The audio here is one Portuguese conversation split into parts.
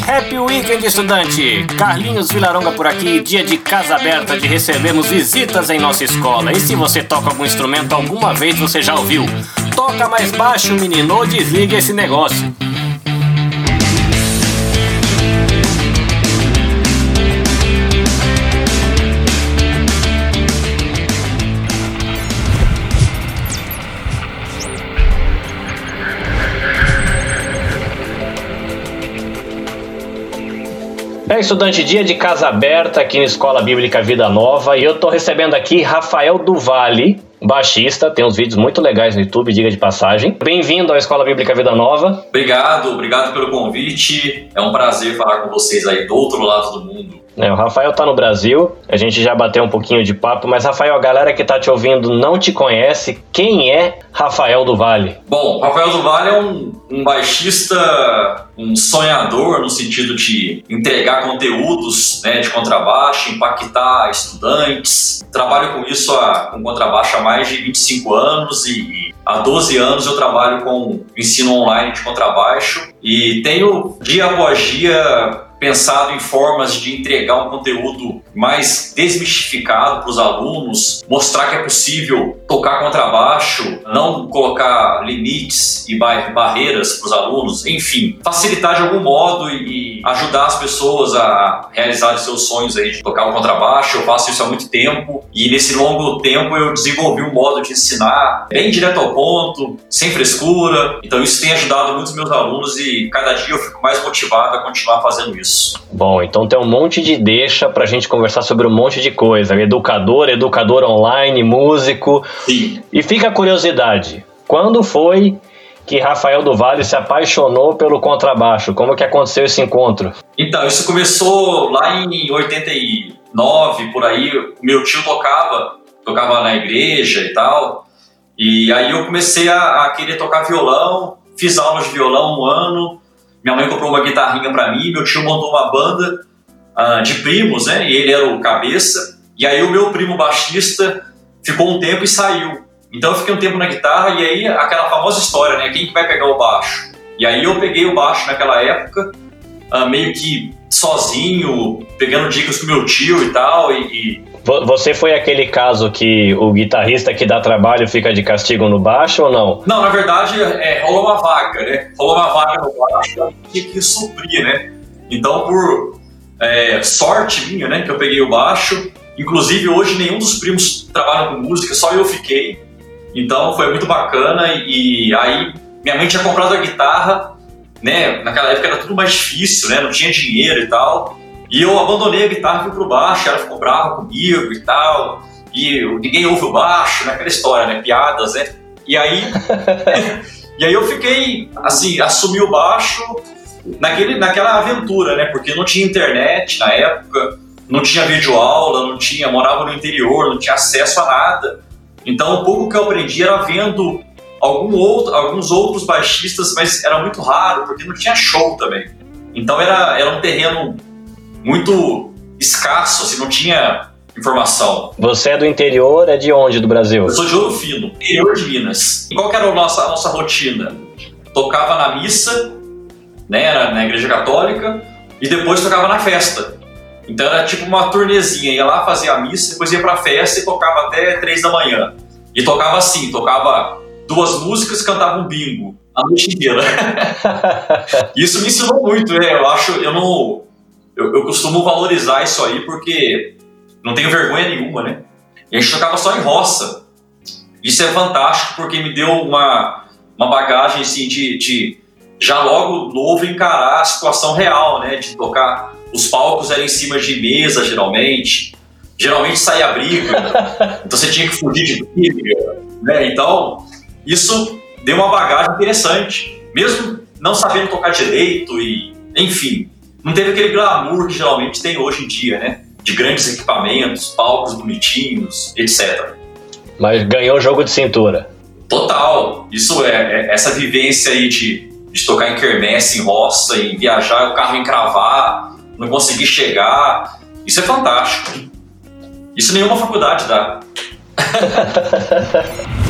Happy weekend, estudante! Carlinhos Vilaronga por aqui, dia de casa aberta de recebermos visitas em nossa escola. E se você toca algum instrumento alguma vez, você já ouviu? Toca mais baixo, menino, ou desliga esse negócio. É estudante dia de casa aberta aqui na Escola Bíblica Vida Nova e eu tô recebendo aqui Rafael Duvalle, baixista, tem uns vídeos muito legais no YouTube, diga de passagem. Bem-vindo à Escola Bíblica Vida Nova. Obrigado, obrigado pelo convite. É um prazer falar com vocês aí do outro lado do mundo. É, o Rafael tá no Brasil, a gente já bateu um pouquinho de papo, mas Rafael, a galera que tá te ouvindo não te conhece. Quem é Rafael do Vale? Bom, Rafael do Vale é um, um baixista, um sonhador no sentido de entregar conteúdos né, de contrabaixo, impactar estudantes. Trabalho com isso a, com contrabaixo há mais de 25 anos e há 12 anos eu trabalho com ensino online de contrabaixo e tenho dia após dia pensado em formas de entregar um conteúdo mais desmistificado para os alunos, mostrar que é possível tocar contrabaixo, não colocar limites e barreiras para os alunos, enfim, facilitar de algum modo e ajudar as pessoas a realizar seus sonhos aí de tocar o contrabaixo. Eu faço isso há muito tempo e nesse longo tempo eu desenvolvi um modo de ensinar bem direto ao ponto, sem frescura. Então isso tem ajudado muitos meus alunos e cada dia eu fico mais motivado a continuar fazendo isso isso. Bom, então tem um monte de deixa pra gente conversar sobre um monte de coisa. Educador, educador online, músico. Sim. E fica a curiosidade. Quando foi que Rafael do Vale se apaixonou pelo contrabaixo? Como que aconteceu esse encontro? Então, isso começou lá em 89, por aí. Meu tio tocava, tocava na igreja e tal. E aí eu comecei a, a querer tocar violão, fiz aulas de violão um ano, minha mãe comprou uma guitarrinha para mim, meu tio montou uma banda uh, de primos, né? E ele era o cabeça. E aí o meu primo baixista ficou um tempo e saiu. Então eu fiquei um tempo na guitarra e aí aquela famosa história, né? Quem que vai pegar o baixo? E aí eu peguei o baixo naquela época, uh, meio que sozinho, pegando dicas com meu tio e tal, e, e você foi aquele caso que o guitarrista que dá trabalho fica de castigo no baixo ou não? Não, na verdade, é, rolou uma vaga, né? Rolou uma vaga no baixo que tinha que suprir, né? Então, por é, sorte minha, né, que eu peguei o baixo, inclusive hoje nenhum dos primos trabalha com música, só eu fiquei. Então foi muito bacana e aí minha mãe tinha comprado a guitarra, né? Naquela época era tudo mais difícil, né? Não tinha dinheiro e tal. E eu abandonei a guitarra e fui pro baixo, ela ficou brava comigo e tal. E ninguém ouve o baixo, naquela história, né? Piadas, né? E aí. e aí eu fiquei, assim, assumi o baixo naquele, naquela aventura, né? Porque não tinha internet na época, não tinha videoaula, não tinha, morava no interior, não tinha acesso a nada. Então o pouco que eu aprendi era vendo algum outro, alguns outros baixistas, mas era muito raro, porque não tinha show também. Então era, era um terreno muito escasso, assim, não tinha informação. Você é do interior, é de onde do Brasil? Eu sou de Ouro Fino, interior de Minas. E qual era a nossa, a nossa rotina? Tocava na missa, né, era na igreja católica, e depois tocava na festa. Então era tipo uma turnezinha, ia lá fazer a missa, depois ia pra festa e tocava até três da manhã. E tocava assim, tocava duas músicas, cantava um bingo a noite inteira. Isso me ensinou muito, né? Eu acho, eu não eu, eu costumo valorizar isso aí porque não tenho vergonha nenhuma, né? E a gente tocava só em roça. Isso é fantástico porque me deu uma, uma bagagem assim, de, de já logo novo encarar a situação real, né? De tocar. Os palcos eram em cima de mesa, geralmente. Geralmente saía briga, então você tinha que fugir de briga, né? Então, isso deu uma bagagem interessante. Mesmo não sabendo tocar direito e, enfim, não teve aquele glamour que geralmente tem hoje em dia, né? De grandes equipamentos, palcos bonitinhos, etc. Mas ganhou o jogo de cintura. Total. Isso é, é essa vivência aí de, de tocar em quermesse, em roça, em viajar, o carro encravar, não conseguir chegar. Isso é fantástico. Isso nenhuma faculdade dá.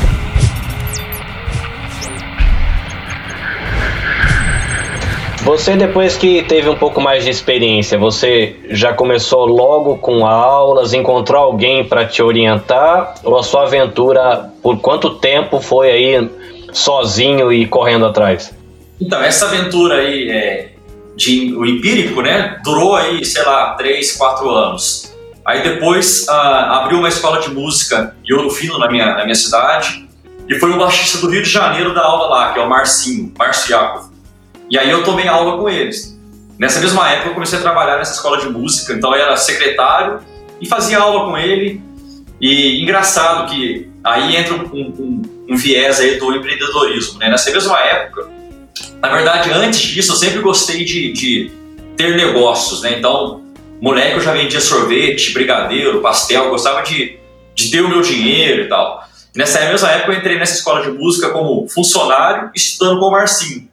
Você, depois que teve um pouco mais de experiência, você já começou logo com aulas, encontrou alguém para te orientar? Ou a sua aventura, por quanto tempo foi aí sozinho e correndo atrás? Então, essa aventura aí é, de o empírico, né, durou aí, sei lá, três, quatro anos. Aí depois ah, abriu uma escola de música em Ouro Fino, na minha, na minha cidade, e foi o baixista do Rio de Janeiro da aula lá, que é o Marcinho, Márcio Yakov. E aí eu tomei aula com eles. Nessa mesma época eu comecei a trabalhar nessa escola de música, então eu era secretário e fazia aula com ele. E engraçado que aí entra um, um, um viés aí do empreendedorismo, né? Nessa mesma época, na verdade, antes disso eu sempre gostei de, de ter negócios, né? Então, moleque eu já vendia sorvete, brigadeiro, pastel, gostava de, de ter o meu dinheiro e tal. Nessa mesma época eu entrei nessa escola de música como funcionário, estudando com o Marcinho.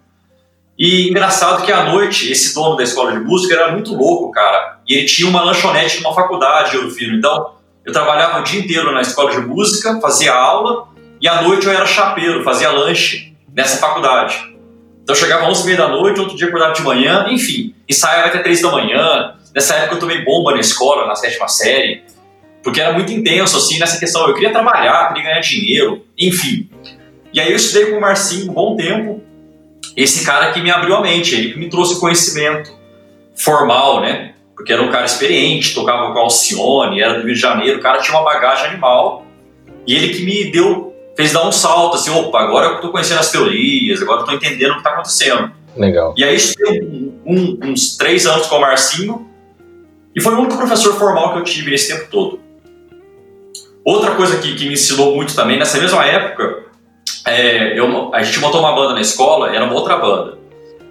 E engraçado que à noite, esse dono da escola de música era muito louco, cara. E ele tinha uma lanchonete numa faculdade, eu filho. Então, eu trabalhava o dia inteiro na escola de música, fazia aula, e à noite eu era chapeiro, fazia lanche nessa faculdade. Então, eu chegava às 11 da noite, outro dia acordava de manhã, enfim, ensaiava até 3 da manhã. Nessa época eu tomei bomba na escola, na sétima série, porque era muito intenso, assim, nessa questão. Eu queria trabalhar, queria ganhar dinheiro, enfim. E aí eu estudei com o Marcinho um bom tempo, esse cara que me abriu a mente, ele que me trouxe conhecimento formal, né? Porque era um cara experiente, tocava com Alcione, era do Rio de Janeiro, o cara tinha uma bagagem animal. E ele que me deu, fez dar um salto, assim, opa, agora eu tô conhecendo as teorias, agora eu tô entendendo o que tá acontecendo. Legal. E aí estudei um, um, uns três anos com o Marcinho, e foi o único professor formal que eu tive nesse tempo todo. Outra coisa que, que me ensinou muito também, nessa mesma época, é, eu, a gente montou uma banda na escola, era uma outra banda,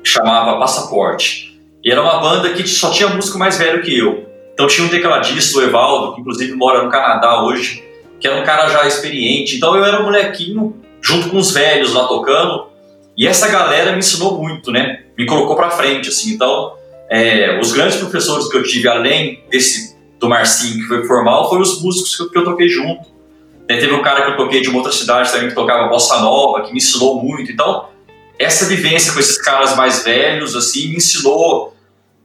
chamava Passaporte. E era uma banda que só tinha músico mais velho que eu. Então tinha um tecladista, o Evaldo, que inclusive mora no Canadá hoje, que era um cara já experiente. Então eu era um molequinho, junto com os velhos lá tocando. E essa galera me ensinou muito, né? Me colocou pra frente, assim. Então, é, os grandes professores que eu tive, além desse do Marcinho, que foi formal, foram os músicos que eu, que eu toquei junto teve um cara que eu toquei de uma outra cidade também que tocava bossa nova, que me ensinou muito. Então, essa vivência com esses caras mais velhos, assim, me ensinou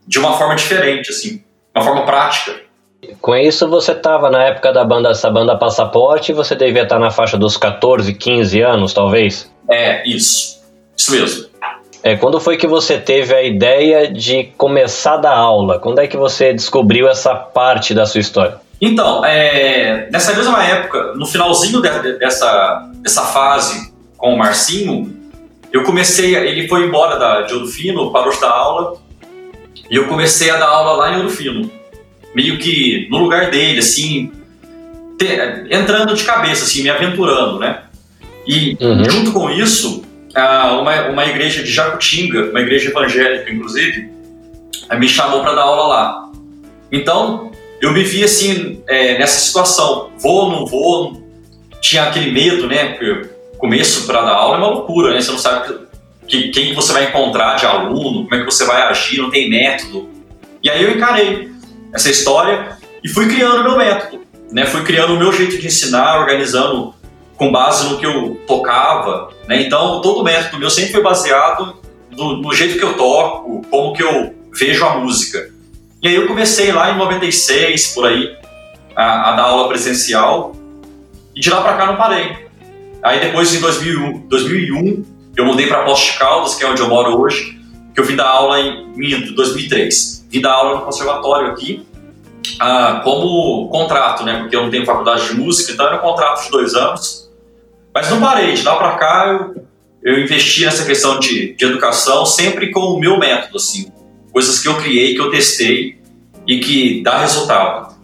de uma forma diferente, assim, uma forma prática. Com isso, você estava na época da banda, essa banda Passaporte, você devia estar na faixa dos 14, 15 anos, talvez? É, isso. Isso mesmo. É, quando foi que você teve a ideia de começar a dar aula? Quando é que você descobriu essa parte da sua história? Então, é, nessa mesma época, no finalzinho de, dessa, dessa fase com o Marcinho, eu comecei, ele foi embora da, de Ouro Fino, parou de dar aula, e eu comecei a dar aula lá em Ouro Fino, meio que no lugar dele, assim, te, entrando de cabeça, assim, me aventurando, né? E uhum. junto com isso, uma, uma igreja de Jacutinga, uma igreja evangélica, inclusive, me chamou para dar aula lá. Então, eu me vi assim, é, nessa situação, vou, não vou, tinha aquele medo, né, porque começo para dar aula é uma loucura, né, você não sabe que, quem você vai encontrar de aluno, como é que você vai agir, não tem método. E aí eu encarei essa história e fui criando meu método, né, fui criando o meu jeito de ensinar, organizando com base no que eu tocava, né, então todo o método meu sempre foi baseado no, no jeito que eu toco, como que eu vejo a música. E aí eu comecei lá em 96, por aí, a, a dar aula presencial, e de lá para cá não parei. Aí depois, em 2001, 2001 eu mudei para Poste de Caldas, que é onde eu moro hoje, que eu vim dar aula em, em 2003. Vim dar aula no conservatório aqui, ah, como contrato, né? Porque eu não tenho faculdade de música, então era um contrato de dois anos. Mas não parei, de lá para cá eu, eu investi nessa questão de, de educação sempre com o meu método, assim coisas que eu criei, que eu testei e que dá resultado.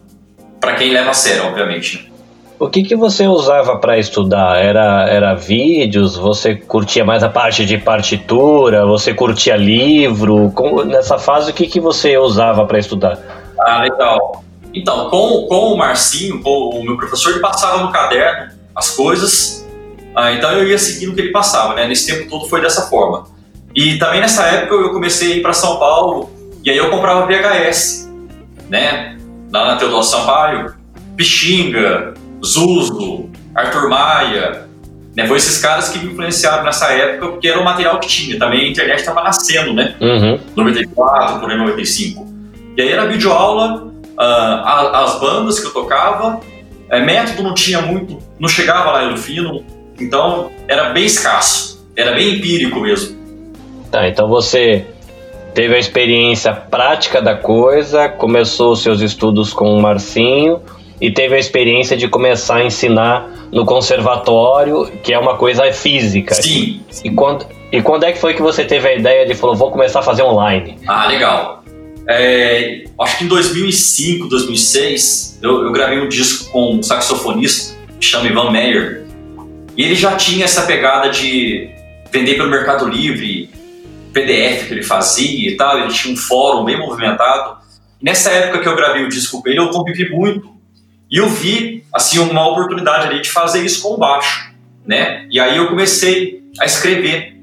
Para quem leva a sério, obviamente. Né? O que, que você usava para estudar? Era, era vídeos? Você curtia mais a parte de partitura? Você curtia livro? Como, nessa fase, o que, que você usava para estudar? Ah, legal. Então, com, com o Marcinho, com o meu professor, ele passava no caderno as coisas, ah, então eu ia seguindo o que ele passava, né? Nesse tempo todo foi dessa forma. E também nessa época eu comecei a ir para São Paulo e aí eu comprava VHS, né? Lá na Teodoro Sampaio, Pixinga, Zuzo, Arthur Maia. Né, foi esses caras que me influenciaram nessa época, porque era o material que tinha. Também a internet estava nascendo, né? Uhum. 94, por aí 95. E aí era videoaula, uh, as bandas que eu tocava, é, método não tinha muito, não chegava lá no fino, então era bem escasso, era bem empírico mesmo. Tá, então você teve a experiência prática da coisa, começou seus estudos com o Marcinho e teve a experiência de começar a ensinar no conservatório, que é uma coisa física. Sim. E quando, e quando é que foi que você teve a ideia de falou, vou começar a fazer online? Ah, legal. É, acho que em 2005, 2006, eu, eu, gravei um disco com um saxofonista que chama Ivan Meyer. E ele já tinha essa pegada de vender pelo Mercado Livre, PDF que ele fazia e tal. Ele tinha um fórum bem movimentado. Nessa época que eu gravei o disco com ele, eu convivi muito. E eu vi, assim, uma oportunidade ali de fazer isso com o baixo, né? E aí eu comecei a escrever.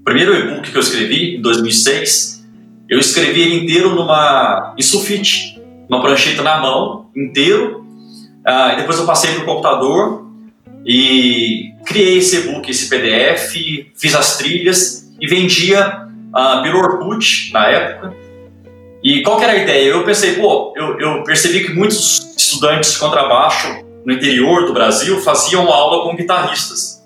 O primeiro e-book que eu escrevi, em 2006, eu escrevi ele inteiro numa em sulfite, uma prancheta na mão, inteiro. Ah, depois eu passei para o computador e criei esse e-book, esse PDF, fiz as trilhas e vendia ah, pelo Orkut na época. E qual que era a ideia? Eu pensei, pô, eu, eu percebi que muitos estudantes de contrabaixo no interior do Brasil faziam aula com guitarristas,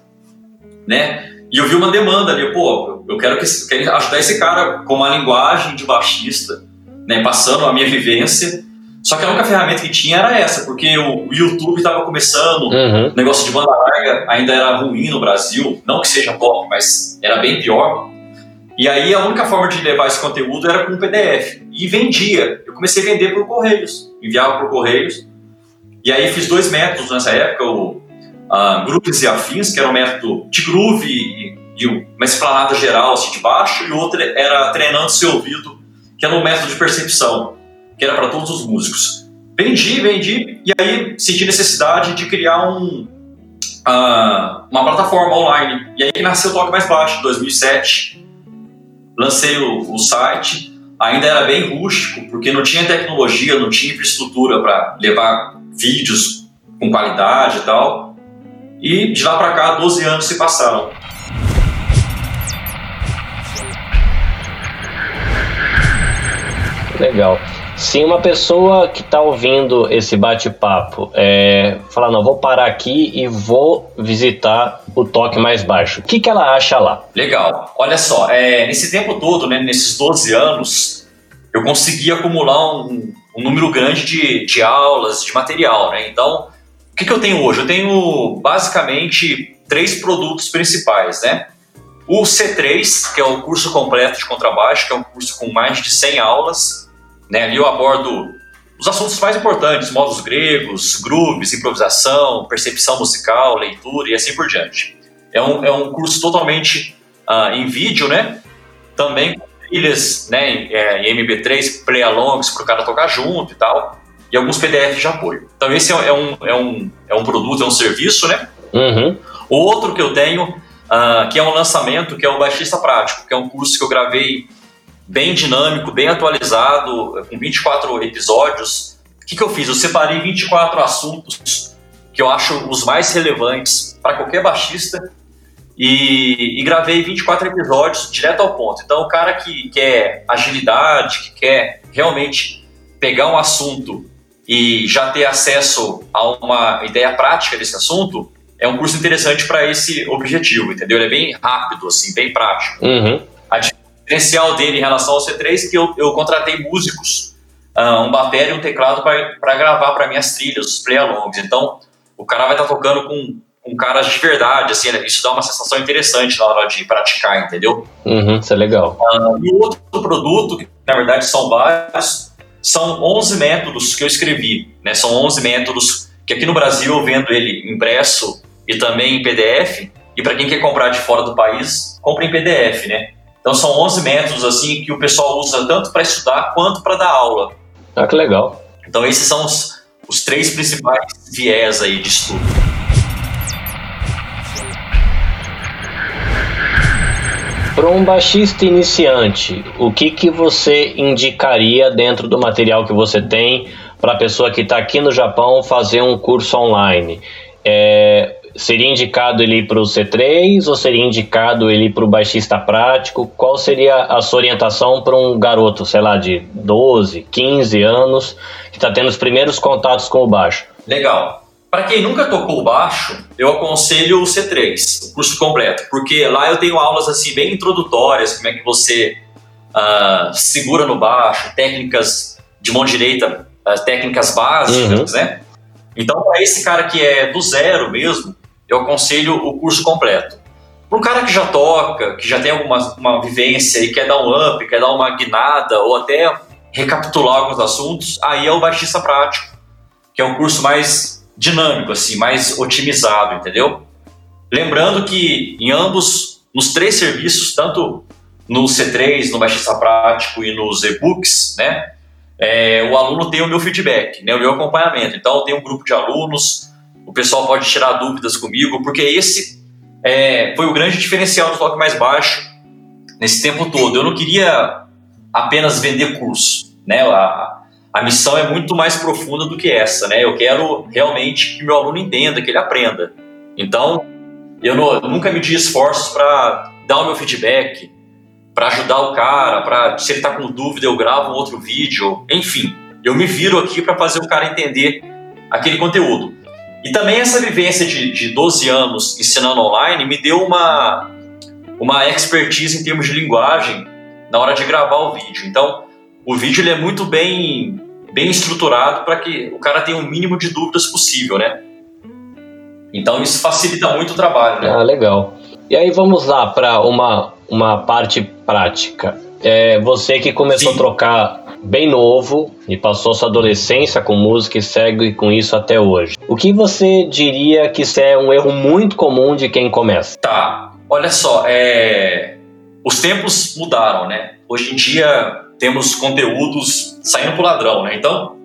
né? E eu vi uma demanda ali, pô, eu quero, que, quero ajudar esse cara com uma linguagem de baixista, né, passando a minha vivência. Só que a única ferramenta que tinha era essa, porque o, YouTube estava começando, uhum. o negócio de banda larga ainda era ruim no Brasil, não que seja pop, mas era bem pior. E aí a única forma de levar esse conteúdo era com PDF. E vendia. Eu comecei a vender por Correios, enviava por Correios. E aí fiz dois métodos nessa época, o uh, e Afins, que era um método de groove e, e uma esplanada geral assim, de baixo, e outro era treinando seu ouvido, que era um método de percepção, que era para todos os músicos. Vendi, vendi, e aí senti necessidade de criar um, uh, uma plataforma online. E aí nasceu o Toque Mais Baixo, em 2007. Lancei o, o site, ainda era bem rústico, porque não tinha tecnologia, não tinha infraestrutura para levar vídeos com qualidade e tal. E de lá para cá, 12 anos se passaram. Legal. Se uma pessoa que está ouvindo esse bate-papo é, falar, não, vou parar aqui e vou visitar o toque mais baixo, o que, que ela acha lá? Legal. Olha só, é, nesse tempo todo, né, nesses 12 anos, eu consegui acumular um, um número grande de, de aulas, de material. Né? Então, o que, que eu tenho hoje? Eu tenho basicamente três produtos principais, né? O C3, que é o curso completo de contrabaixo, que é um curso com mais de 100 aulas. Né? Ali eu abordo os assuntos mais importantes, modos gregos, grooves, improvisação, percepção musical, leitura e assim por diante. É um, é um curso totalmente uh, em vídeo, né? Também com trilhas né, em, é, em MP3, play-alongs para o cara tocar junto e tal e alguns PDFs de apoio. Então esse é, é, um, é, um, é um produto, é um serviço, né? Uhum. Outro que eu tenho, uh, que é um lançamento, que é o Baixista Prático, que é um curso que eu gravei bem dinâmico, bem atualizado, com 24 episódios. O que, que eu fiz? Eu separei 24 assuntos que eu acho os mais relevantes para qualquer baixista e, e, gravei 24 episódios direto ao ponto. Então, o cara que quer agilidade, que quer realmente pegar um assunto e já ter acesso a uma ideia prática desse assunto, é um curso interessante para esse objetivo, entendeu? Ele é bem rápido, assim, bem prático. Uhum. A diferencial dele em relação ao C3 é que eu, eu contratei músicos, uh, um bateria e um teclado para gravar para minhas trilhas, os play-alongs. Então, o cara vai estar tá tocando com, com caras de verdade, assim, isso dá uma sensação interessante na hora de praticar, entendeu? Uhum, isso é legal. Uh, e o outro produto, que na verdade são vários, são 11 métodos que eu escrevi, né? São 11 métodos que aqui no Brasil eu vendo ele impresso e também em PDF, e para quem quer comprar de fora do país, compra em PDF, né? Então são 11 métodos assim que o pessoal usa tanto para estudar quanto para dar aula. Ah, que legal. Então esses são os, os três principais viés aí de estudo. Para um baixista iniciante, o que, que você indicaria dentro do material que você tem para a pessoa que está aqui no Japão fazer um curso online? É, seria indicado ele ir para o C3 ou seria indicado ele ir para o baixista prático? Qual seria a sua orientação para um garoto, sei lá, de 12, 15 anos, que está tendo os primeiros contatos com o baixo? Legal. Para quem nunca tocou baixo, eu aconselho o C3, o curso completo, porque lá eu tenho aulas assim bem introdutórias, como é que você uh, segura no baixo, técnicas de mão direita, uh, técnicas básicas, uhum. né? Então, para esse cara que é do zero mesmo, eu aconselho o curso completo. Para um cara que já toca, que já tem alguma uma vivência e quer dar um up, quer dar uma guinada ou até recapitular alguns assuntos, aí é o baixista prático, que é um curso mais dinâmico, assim, mais otimizado, entendeu? Lembrando que em ambos, nos três serviços, tanto no C3, no baixista prático e nos e-books, né, é, o aluno tem o meu feedback, né, o meu acompanhamento. Então, eu tenho um grupo de alunos, pessoal pode tirar dúvidas comigo, porque esse é, foi o grande diferencial do toque mais baixo nesse tempo todo. Eu não queria apenas vender curso, né? A, a missão é muito mais profunda do que essa, né? Eu quero realmente que meu aluno entenda, que ele aprenda. Então, eu, não, eu nunca medi esforços para dar o meu feedback, para ajudar o cara, para se ele está com dúvida eu gravo um outro vídeo, enfim, eu me viro aqui para fazer o cara entender aquele conteúdo. E também essa vivência de, de 12 anos ensinando online me deu uma, uma expertise em termos de linguagem na hora de gravar o vídeo. Então, o vídeo ele é muito bem, bem estruturado para que o cara tenha o mínimo de dúvidas possível, né? Então, isso facilita muito o trabalho, né? Ah, legal. E aí vamos lá para uma uma parte prática. É, você que começou Sim. a trocar bem novo e passou sua adolescência com música e segue com isso até hoje. O que você diria que isso é um erro muito comum de quem começa? Tá, olha só, é... os tempos mudaram, né? Hoje em dia temos conteúdos saindo pro ladrão, né? Então,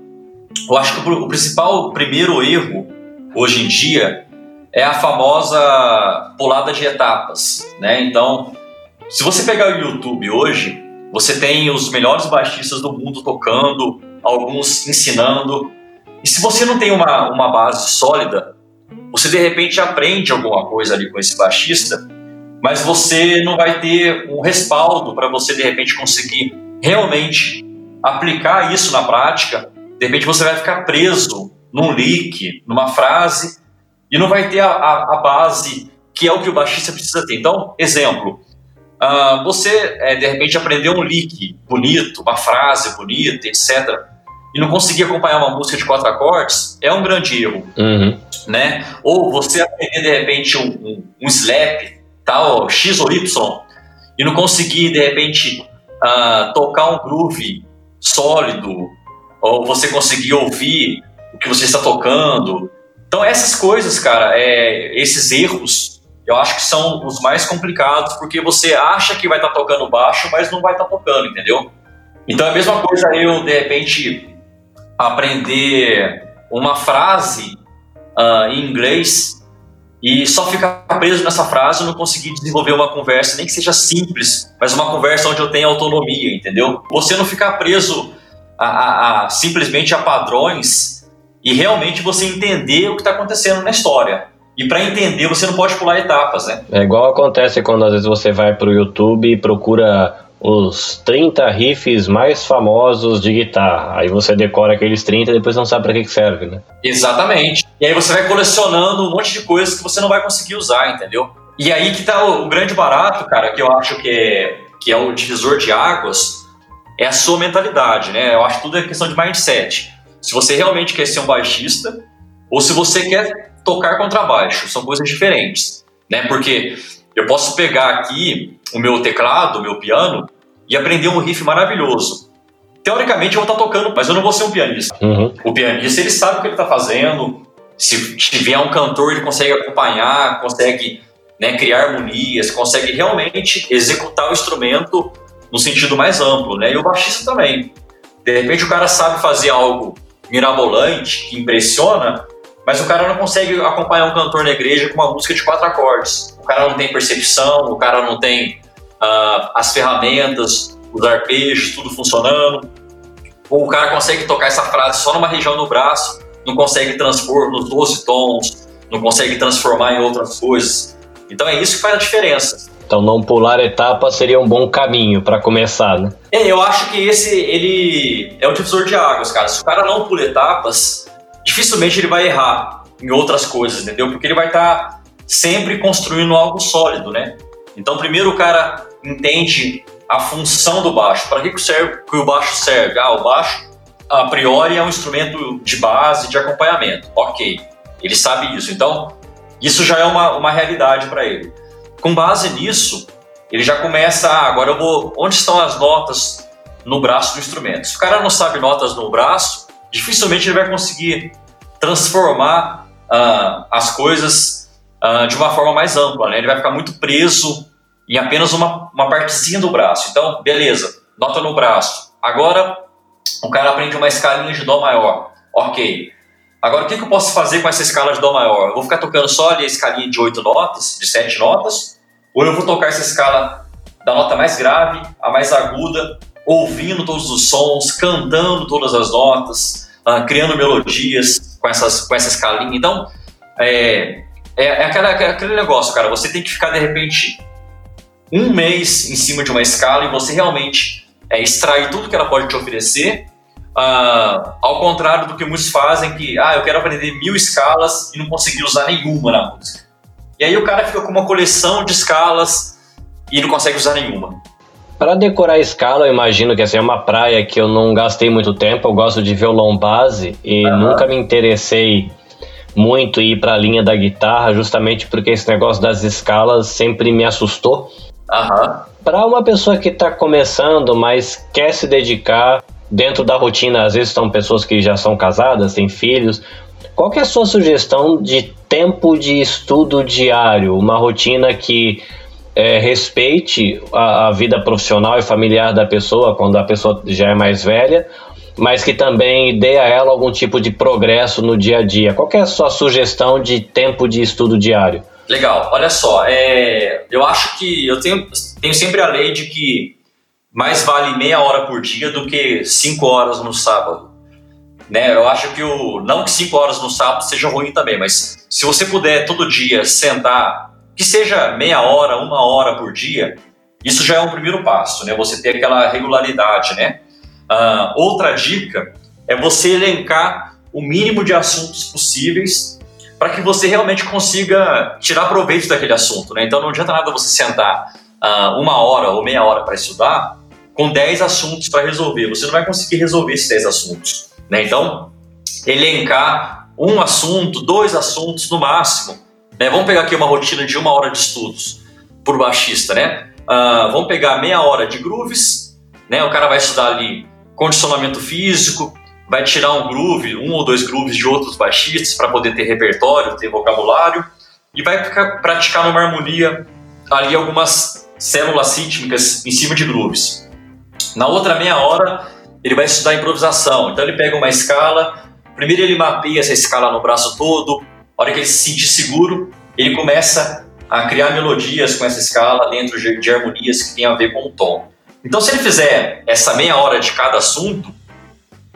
eu acho que o principal, o primeiro erro hoje em dia é a famosa pulada de etapas, né? Então, se você pegar o YouTube hoje, você tem os melhores baixistas do mundo tocando, alguns ensinando. E se você não tem uma, uma base sólida, você de repente aprende alguma coisa ali com esse baixista, mas você não vai ter um respaldo para você de repente conseguir realmente aplicar isso na prática. De repente você vai ficar preso num lick, numa frase, e não vai ter a, a, a base que é o que o baixista precisa ter. Então, exemplo, Uh, você, é, de repente, aprendeu um lick bonito, uma frase bonita, etc., e não conseguir acompanhar uma música de quatro acordes, é um grande erro. Uhum. Né? Ou você aprender, de repente, um, um, um slap, tal, X ou Y, e não conseguir, de repente, uh, tocar um groove sólido, ou você conseguir ouvir o que você está tocando. Então, essas coisas, cara, é, esses erros eu acho que são os mais complicados, porque você acha que vai estar tá tocando baixo, mas não vai estar tá tocando, entendeu? Então é a mesma coisa eu, de repente, aprender uma frase uh, em inglês e só ficar preso nessa frase e não conseguir desenvolver uma conversa, nem que seja simples, mas uma conversa onde eu tenha autonomia, entendeu? Você não ficar preso a, a, a simplesmente a padrões e realmente você entender o que está acontecendo na história. E para entender, você não pode pular etapas, né? É igual acontece quando às vezes você vai para o YouTube e procura os 30 riffs mais famosos de guitarra. Aí você decora aqueles 30 e depois não sabe para que serve, né? Exatamente. E aí você vai colecionando um monte de coisas que você não vai conseguir usar, entendeu? E aí que tá o, grande barato, cara, que eu acho que é, que é o divisor de águas, é a sua mentalidade, né? Eu acho que tudo é questão de mindset. Se você realmente quer ser um baixista, ou se você quer tocar contrabaixo, são coisas diferentes, né? Porque eu posso pegar aqui o meu teclado, o meu piano e aprender um riff maravilhoso. Teoricamente eu vou estar tocando, mas eu não vou ser um pianista. Uhum. O pianista ele sabe o que ele está fazendo. Se tiver um cantor ele consegue acompanhar, consegue né, criar harmonias, consegue realmente executar o instrumento no sentido mais amplo, né? E o baixista também. De repente o cara sabe fazer algo mirabolante que impressiona, mas o cara não consegue acompanhar um cantor na igreja com uma música de quatro acordes. O cara não tem percepção, o cara não tem uh, as ferramentas, os arpejos, tudo funcionando. Ou o cara consegue tocar essa frase só numa região do braço, não consegue transpor nos 12 tons, não consegue transformar em outras coisas. Então é isso que faz a diferença. Então não pular etapas seria um bom caminho para começar, né? É, eu acho que esse ele é o divisor de águas, cara. Se o cara não pula etapas, dificilmente ele vai errar em outras coisas, entendeu? Porque ele vai estar tá sempre construindo algo sólido, né? Então primeiro o cara entende a função do baixo. Para que, que, que o baixo serve? Ah, o baixo a priori é um instrumento de base, de acompanhamento. Ok, ele sabe isso. Então, isso já é uma, uma realidade para ele. Com base nisso, ele já começa, ah, agora eu vou, onde estão as notas no braço do instrumento? Se o cara não sabe notas no braço, dificilmente ele vai conseguir transformar uh, as coisas uh, de uma forma mais ampla, né? Ele vai ficar muito preso em apenas uma, uma partezinha do braço. Então, beleza, nota no braço. Agora, o cara aprende uma escalinha de Dó maior. Ok. Agora, o que, que eu posso fazer com essa escala de Dó maior? Eu vou ficar tocando só ali a escalinha de oito notas, de sete notas, ou eu vou tocar essa escala da nota mais grave, a mais aguda, ouvindo todos os sons, cantando todas as notas, uh, criando melodias com, essas, com essa escalinha. Então, é, é, é, aquela, é aquele negócio, cara. Você tem que ficar, de repente, um mês em cima de uma escala e você realmente é, extrair tudo que ela pode te oferecer Uh, ao contrário do que muitos fazem, que ah, eu quero aprender mil escalas e não consegui usar nenhuma na música. E aí o cara fica com uma coleção de escalas e não consegue usar nenhuma. Para decorar a escala, eu imagino que essa é uma praia que eu não gastei muito tempo. Eu gosto de violão base e uhum. nunca me interessei muito em ir para a linha da guitarra, justamente porque esse negócio das escalas sempre me assustou. Uhum. Para uma pessoa que está começando, mas quer se dedicar, dentro da rotina, às vezes estão pessoas que já são casadas, têm filhos. Qual que é a sua sugestão de tempo de estudo diário? Uma rotina que é, respeite a, a, vida profissional e familiar da pessoa quando a pessoa já é mais velha, mas que também dê a ela algum tipo de progresso no dia a dia. Qual é a sua sugestão de tempo de estudo diário? Legal, olha só, é, eu acho que eu tenho, tenho sempre a lei de que mais vale meia hora por dia do que cinco horas no sábado. Né? Eu acho que o não que cinco horas no sábado seja ruim também, mas se você puder todo dia sentar, que seja meia hora, uma hora por dia, isso já é um primeiro passo, né? Você ter aquela regularidade, né? Uh, outra dica é você elencar o mínimo de assuntos possíveis para que você realmente consiga tirar proveito daquele assunto, né? Então não adianta nada você sentar uh, uma hora ou meia hora para estudar com 10 assuntos para resolver. Você não vai conseguir resolver esses 10 assuntos. Né? Então, elencar um assunto, dois assuntos no máximo. Né? Vamos pegar aqui uma rotina de uma hora de estudos por baixista. Né? Uh, vamos pegar meia hora de grooves. Né? O cara vai estudar ali condicionamento físico, vai tirar um groove, um ou dois grooves de outros baixistas para poder ter repertório, ter vocabulário e vai praticar numa harmonia ali algumas células síntmicas em cima de grooves. Na outra meia hora, ele vai estudar improvisação. Então ele pega uma escala, primeiro ele mapeia essa escala no braço todo, a hora que ele se sentir seguro, ele começa a criar melodias com essa escala dentro de harmonias que tem a ver com o tom. Então, se ele fizer essa meia hora de cada assunto,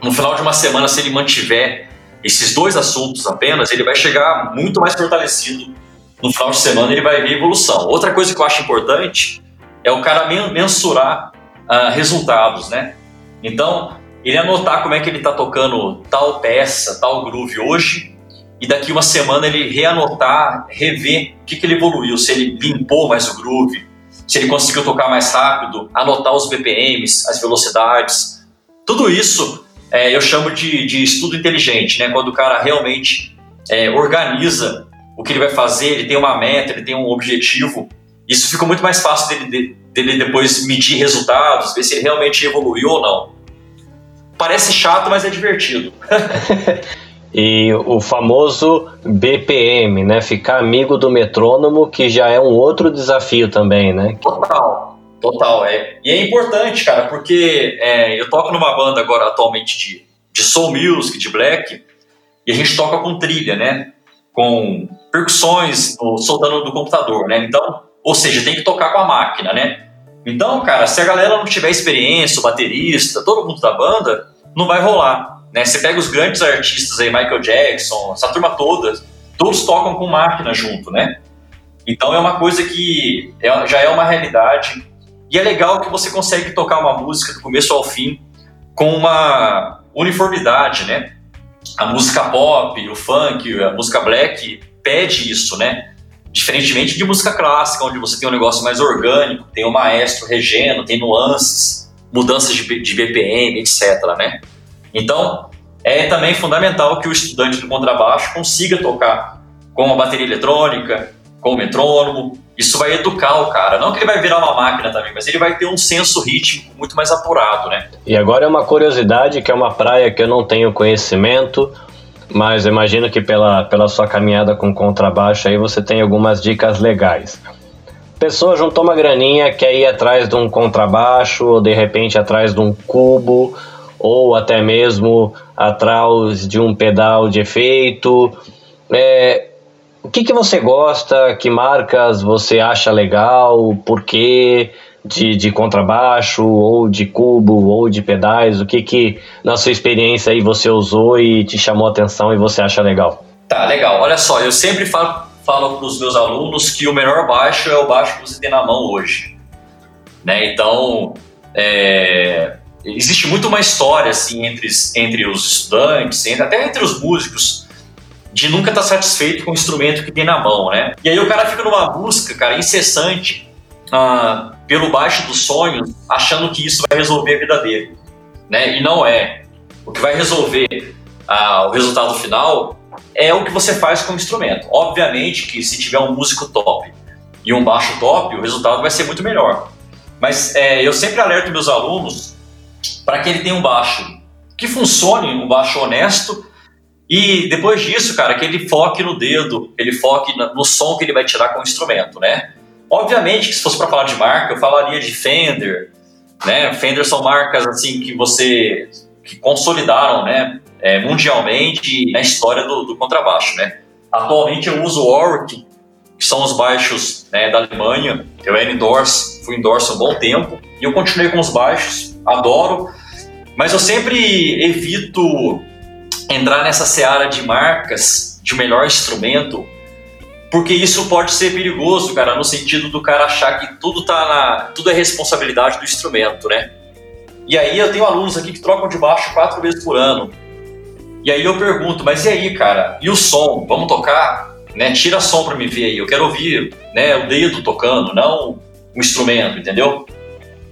no final de uma semana, se ele mantiver esses dois assuntos apenas, ele vai chegar muito mais fortalecido. No final de semana, ele vai ver evolução. Outra coisa que eu acho importante é o cara mensurar uh, resultados, né? Então, ele anotar como é que ele está tocando tal peça, tal groove hoje, e daqui uma semana ele reanotar, rever o que, que ele evoluiu, se ele limpou mais o groove, se ele conseguiu tocar mais rápido, anotar os BPMs, as velocidades. Tudo isso é, eu chamo de, de, estudo inteligente, né? Quando o cara realmente é, organiza o que ele vai fazer, ele tem uma meta, ele tem um objetivo isso fica muito mais fácil dele, dele depois medir resultados, ver se ele realmente evoluiu ou não. Parece chato, mas é divertido. e o famoso BPM, né? Ficar amigo do metrônomo, que já é um outro desafio também, né? Total, total. É. E é importante, cara, porque é, eu toco numa banda agora atualmente de, de soul music, de black, e a gente toca com trilha, né? Com percussões soltando do computador, né? Então, ou seja, tem que tocar com a máquina, né? Então, cara, se a galera não tiver experiência, o baterista, todo mundo da banda, não vai rolar. Né? Você pega os grandes artistas aí, Michael Jackson, essa turma toda, todos tocam com máquina junto, né? Então é uma coisa que é, já é uma realidade. E é legal que você consegue tocar uma música do começo ao fim com uma uniformidade, né? A música pop, o funk, a música black pede isso, né? Diferentemente de música clássica, onde você tem um negócio mais orgânico, tem o maestro regendo, tem nuances, mudanças de, de BPM, etc, né? Então, é também fundamental que o estudante do contrabaixo consiga tocar com a bateria eletrônica, com o metrônomo. Isso vai educar o cara. Não que ele vai virar uma máquina também, mas ele vai ter um senso rítmico muito mais apurado, né? E agora é uma curiosidade que é uma praia que eu não tenho conhecimento, mas imagino que pela, pela sua caminhada com contrabaixo aí você tem algumas dicas legais. Pessoa juntou uma graninha, quer ir atrás de um contrabaixo, ou de repente atrás de um cubo, ou até mesmo atrás de um pedal de efeito. É, o que, que você gosta? Que marcas você acha legal? Por quê? De, de contrabaixo, ou de cubo, ou de pedais? O que que na sua experiência aí você usou e te chamou atenção e você acha legal? Tá, legal. Olha só, eu sempre falo, falo para os meus alunos que o melhor baixo é o baixo que você tem na mão hoje. Né? Então, é, existe muito uma história assim entre, entre os estudantes, entre, até entre os músicos, de nunca estar tá satisfeito com o instrumento que tem na mão, né? E aí o cara fica numa busca, cara, incessante ah, pelo baixo dos sonhos, achando que isso vai resolver a vida dele, né? E não é. O que vai resolver ah, o resultado final é o que você faz com o instrumento. Obviamente que se tiver um músico top e um baixo top, o resultado vai ser muito melhor. Mas é, eu sempre alerto meus alunos para que ele tenha um baixo que funcione, um baixo honesto, e depois disso, cara, que ele foque no dedo, ele foque no som que ele vai tirar com o instrumento, né? Obviamente que se fosse para falar de marca, eu falaria de Fender, né? Fender são marcas assim que você que consolidaram, né, é, mundialmente na história do, do, contrabaixo, né? Atualmente eu uso Warwick, que são os baixos né, da Alemanha. Eu era endorse, fui endorse um bom tempo e eu continuei com os baixos, adoro, mas eu sempre evito entrar nessa seara de marcas, de melhor instrumento, porque isso pode ser perigoso, cara, no sentido do cara achar que tudo tá na, tudo é responsabilidade do instrumento, né? E aí eu tenho alunos aqui que trocam de baixo quatro vezes por ano. E aí eu pergunto, mas e aí, cara? E o som? Vamos tocar? Né? Tira som para me ver aí. Eu quero ouvir, né, o dedo tocando, não o instrumento, entendeu?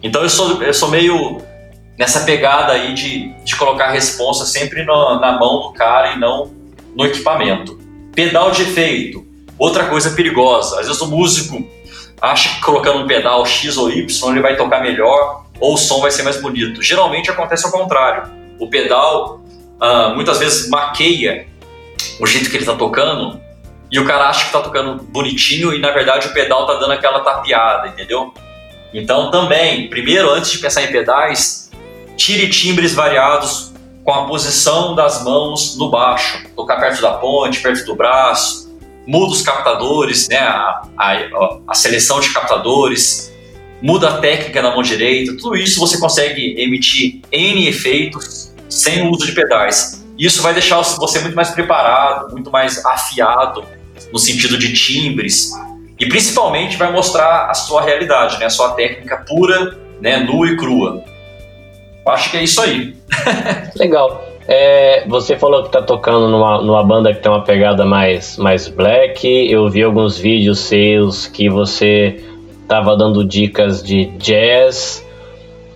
Então eu sou eu sou meio nessa pegada aí de, de colocar a responsa sempre no, na mão do cara e não no equipamento. Pedal de efeito, outra coisa perigosa. Às vezes o músico acha que colocando um pedal X ou Y ele vai tocar melhor ou o som vai ser mais bonito. Geralmente acontece ao contrário. O pedal uh, muitas vezes maqueia o jeito que ele está tocando e o cara acha que está tocando bonitinho e na verdade o pedal está dando aquela tapeada, entendeu? Então também, primeiro antes de pensar em pedais, tire timbres variados com a posição das mãos no baixo, tocar perto da ponte, perto do braço, muda os captadores, né, a, a, a seleção de captadores, muda a técnica na mão direita, tudo isso você consegue emitir N efeitos sem o uso de pedais. Isso vai deixar você muito mais preparado, muito mais afiado no sentido de timbres e principalmente vai mostrar a sua realidade, né, a sua técnica pura, né, nua e crua. Acho que é isso aí. Legal. É, você falou que tá tocando numa, numa banda que tem uma pegada mais, mais black. Eu vi alguns vídeos seus que você tava dando dicas de jazz.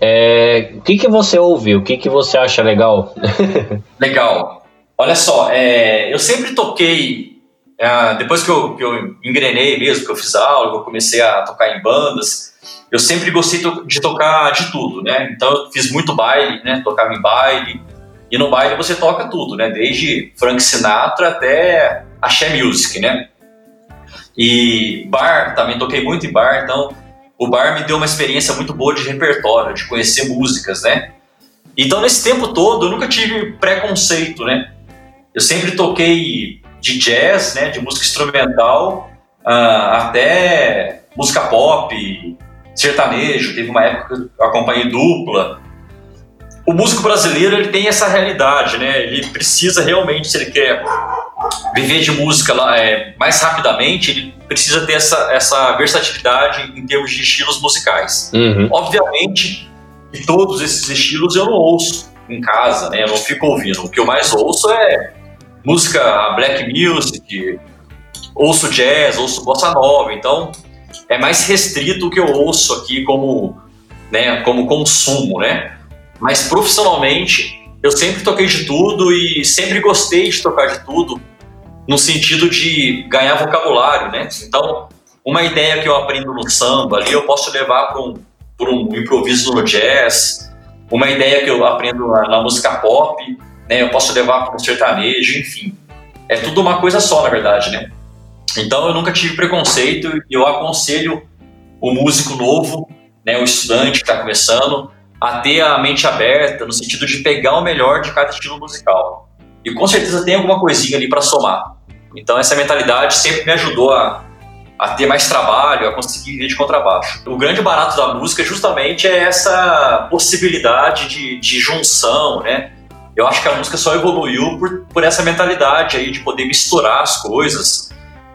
É, o que, que você ouve? O que, que você acha legal? legal. Olha só, é, eu sempre toquei. É, depois que eu, que eu engrenei mesmo, que eu fiz aula, que eu comecei a tocar em bandas, eu sempre gostei de tocar de tudo, né? Então eu fiz muito baile, né? Tocava em baile. E no baile você toca tudo, né? Desde Frank Sinatra até axé music, né? E bar, também toquei muito em bar, então o bar me deu uma experiência muito boa de repertório, de conhecer músicas, né? Então nesse tempo todo eu nunca tive preconceito, né? Eu sempre toquei de jazz, né? De música instrumental, uh, até música pop, sertanejo, teve uma época que eu acompanhei dupla. O músico brasileiro ele tem essa realidade, né? Ele precisa realmente, se ele quer viver de música é, mais rapidamente, ele precisa ter essa, essa versatilidade em termos de estilos musicais. Uhum. Obviamente, todos esses estilos eu não ouço em casa, né? Eu não fico ouvindo. O que eu mais ouço é música black music, ouço jazz, ouço bossa nova. Então, é mais restrito o que eu ouço aqui como, né, como consumo, né? Mas profissionalmente, eu sempre toquei de tudo e sempre gostei de tocar de tudo no sentido de ganhar vocabulário, né? Então, uma ideia que eu aprendo no samba ali, eu posso levar para um, um improviso no jazz, uma ideia que eu aprendo na, na música pop, né? Eu posso levar para um sertanejo, enfim. É tudo uma coisa só, na verdade, né? Então, eu nunca tive preconceito e eu aconselho o músico novo, né, o estudante que está começando, a ter a mente aberta no sentido de pegar o melhor de cada estilo musical. E com certeza tem alguma coisinha ali para somar. Então essa mentalidade sempre me ajudou a, a ter mais trabalho, a conseguir viver de contrabaixo. O grande barato da música justamente é essa possibilidade de, de junção, né? Eu acho que a música só evoluiu por, por essa mentalidade aí de poder misturar as coisas,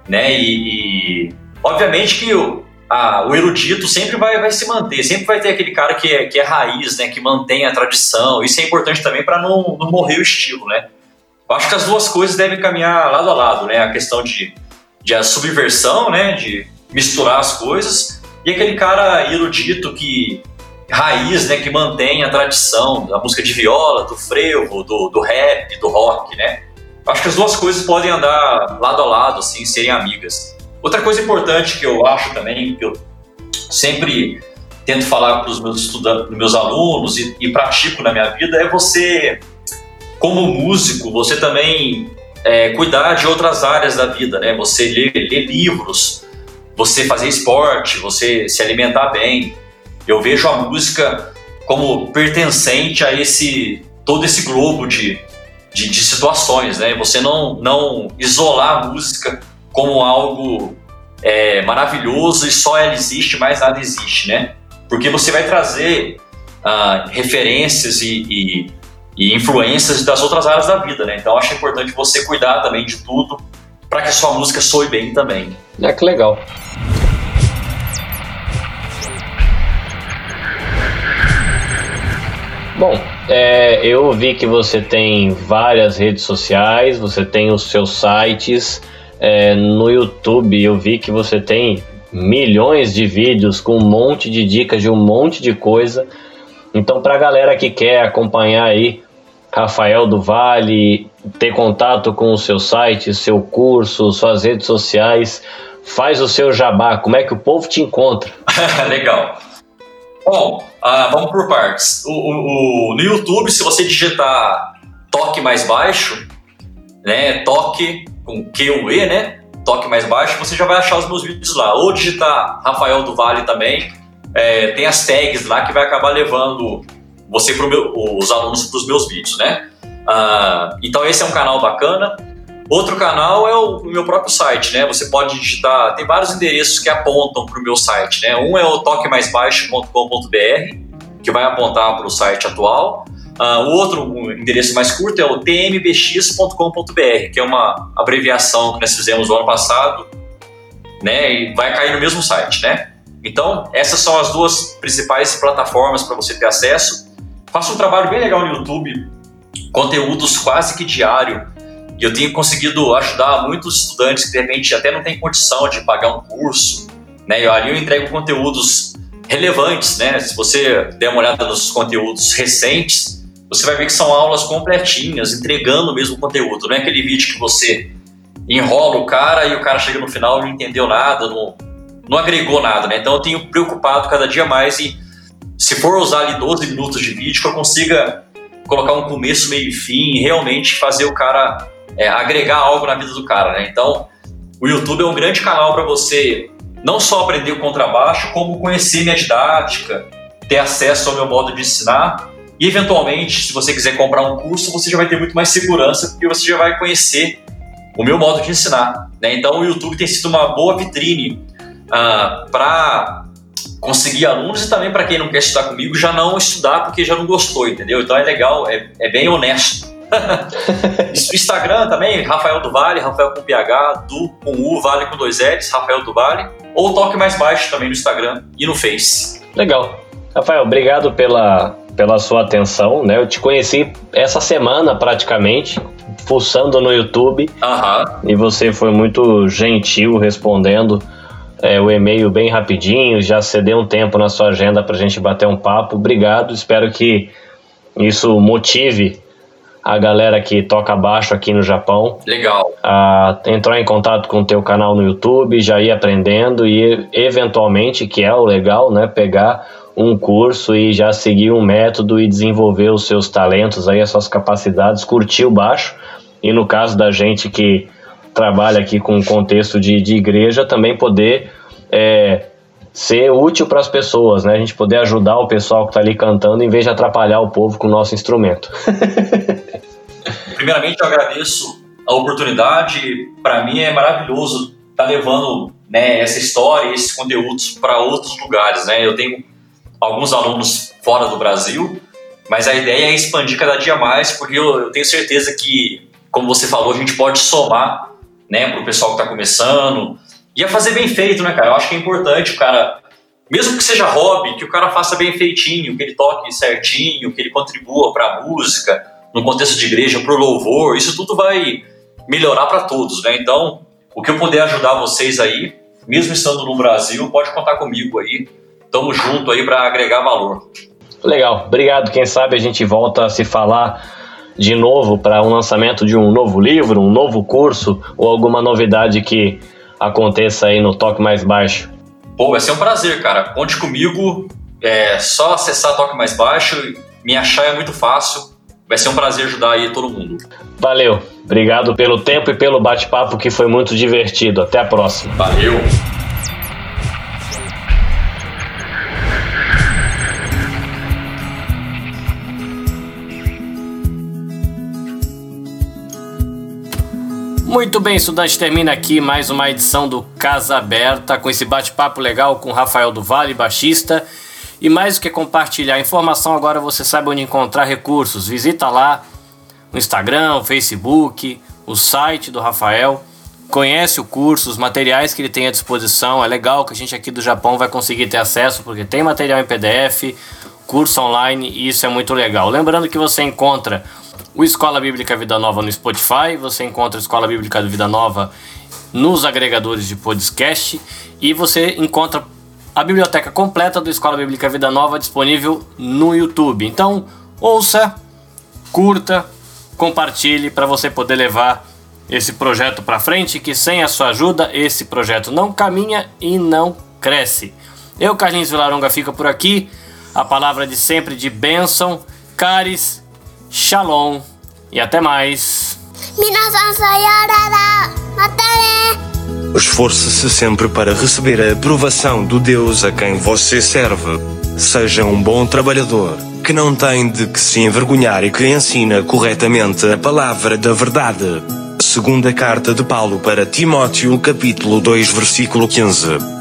né? E, e obviamente que o, a, o erudito sempre vai, vai se manter, sempre vai ter aquele cara que é, que é raiz, né? Que mantém a tradição. Isso é importante também para não, não morrer o estilo, né? Eu acho que as duas coisas devem caminhar lado a lado, né? A questão de, de a subversão, né? De misturar as coisas e aquele cara erudito que raiz, né? Que mantém a tradição da música de viola, do frevo, do, do rap, do rock, né? Acho que as duas coisas podem andar lado a lado, assim, serem amigas. Outra coisa importante que eu acho também, que eu sempre tento falar para os meus estudantes, meus alunos e, e pratico na minha vida, é você como músico, você também é, cuidar de outras áreas da vida, né? Você ler, ler livros, você fazer esporte, você se alimentar bem. Eu vejo a música como pertencente a esse todo esse globo de, de, de, situações, né? Você não, não isolar a música como algo é, maravilhoso e só ela existe, mais nada existe, né? Porque você vai trazer uh, referências e, e e influências das outras áreas da vida, né? Então acho importante você cuidar também de tudo para que sua música soe bem também. É que legal. Bom, é, eu vi que você tem várias redes sociais, você tem os seus sites. É, no YouTube eu vi que você tem milhões de vídeos com um monte de dicas de um monte de coisa. Então, para a galera que quer acompanhar aí Rafael do Vale, ter contato com o seu site, seu curso, suas redes sociais, faz o seu jabá, como é que o povo te encontra? Legal. Bom, uh, vamos por partes. O, o, o, no YouTube, se você digitar toque mais baixo, né, toque com Q-U-E, né, toque mais baixo, você já vai achar os meus vídeos lá. Ou digitar Rafael do Vale também, é, tem as tags lá que vai acabar levando você para os alunos para os meus vídeos, né? Ah, então esse é um canal bacana. Outro canal é o meu próprio site, né? Você pode digitar, tem vários endereços que apontam para o meu site, né? Um é o toquemaisbaixo.com.br, que vai apontar para o site atual. Uh, o outro um endereço mais curto é o tmbx.com.br, que é uma abreviação que nós fizemos no ano passado, né? E vai cair no mesmo site, né? Então, essas são as duas principais plataformas para você ter acesso. Faço um trabalho bem legal no YouTube, conteúdos quase que diário, e eu tenho conseguido ajudar muitos estudantes que de repente até não têm condição de pagar um curso, né? E ali eu entrego conteúdos relevantes, né? Se você der uma olhada nos conteúdos recentes, você vai ver que são aulas completinhas, entregando o mesmo conteúdo. Não é aquele vídeo que você enrola o cara e o cara chega no final e não entendeu nada, não, não agregou nada, né? Então eu tenho preocupado cada dia mais e se for usar ali 12 minutos de vídeo, que eu consiga colocar um começo, meio e fim e realmente fazer o cara é, agregar algo na vida do cara, né? Então, o YouTube é um grande canal para você não só aprender o contrabaixo, como conhecer minha didática, ter acesso ao meu modo de ensinar e, eventualmente, se você quiser comprar um curso, você já vai ter muito mais segurança, porque você já vai conhecer o meu modo de ensinar. Né? Então, o YouTube tem sido uma boa vitrine ah, para conseguir alunos e também para quem não quer estudar comigo já não estudar porque já não gostou, entendeu? Então é legal, é, é bem honesto Instagram também, Rafael do Vale, Rafael com PH, do com U, Vale com dois L's, Rafael do Vale. Ou toque mais baixo também no Instagram e no Face. Legal. Rafael, obrigado pela, pela sua atenção, né? Eu te conheci essa semana praticamente, fuçando no YouTube. Uhum. E você foi muito gentil respondendo é, o e-mail bem rapidinho, já cedeu um tempo na sua agenda para a gente bater um papo. Obrigado, espero que isso motive a galera que toca baixo aqui no Japão. Legal. A entrar em contato com o teu canal no YouTube, já ir aprendendo e eventualmente, que é o legal, né, pegar um curso e já seguir um método e desenvolver os seus talentos aí, as suas capacidades, curtir o baixo. E no caso da gente que trabalha aqui com o contexto de, de igreja, também poder é, ser útil para as pessoas, né? A gente poder ajudar o pessoal que está ali cantando em vez de atrapalhar o povo com o nosso instrumento. Primeiramente, eu agradeço a oportunidade. Para mim é maravilhoso estar tá levando né, essa história, esses conteúdos para outros lugares, né? Eu tenho alguns alunos fora do Brasil, mas a ideia é expandir cada dia mais, porque eu, eu tenho certeza que, como você falou, a gente pode somar, né, para o pessoal que está começando, e a fazer bem feito, né, cara? Eu acho que é importante o cara, mesmo que seja hobby, que o cara faça bem feitinho, que ele toque certinho, que ele contribua para a música, no contexto de igreja, para o louvor. Isso tudo vai melhorar para todos, né? Então, o que eu puder ajudar vocês aí, mesmo estando no Brasil, pode contar comigo aí. Tamo junto aí para agregar valor. Legal, obrigado. Quem sabe a gente volta a se falar de novo para um lançamento de um novo livro, um novo curso ou alguma novidade que aconteça aí no Toque Mais Baixo. Pô, vai ser um prazer, cara. Conte comigo. É só acessar Toque Mais Baixo. Me achar é muito fácil. Vai ser um prazer ajudar aí todo mundo. Valeu. Obrigado pelo tempo e pelo bate-papo que foi muito divertido. Até a próxima. Valeu. Muito bem, estudante, termina aqui mais uma edição do Casa Aberta com esse bate-papo legal com Rafael do Vale, baixista. E mais do que compartilhar informação, agora você sabe onde encontrar recursos. Visita lá o Instagram, o Facebook, o site do Rafael. Conhece o curso, os materiais que ele tem à disposição. É legal que a gente aqui do Japão vai conseguir ter acesso, porque tem material em PDF, curso online e isso é muito legal. Lembrando que você encontra o Escola Bíblica Vida Nova no Spotify, você encontra a Escola Bíblica Vida Nova nos agregadores de podcast e você encontra a biblioteca completa do Escola Bíblica Vida Nova disponível no YouTube. Então, ouça, curta, compartilhe para você poder levar esse projeto para frente, que sem a sua ajuda esse projeto não caminha e não cresce. Eu, Carlinhos Vilaronga, fica por aqui. A palavra de sempre de bênção, caris, shalom e até mais. Esforce-se sempre para receber a aprovação do Deus a quem você serve. Seja um bom trabalhador, que não tem de que se envergonhar e que ensina corretamente a palavra da verdade. Segunda carta de Paulo para Timóteo, capítulo 2, versículo 15.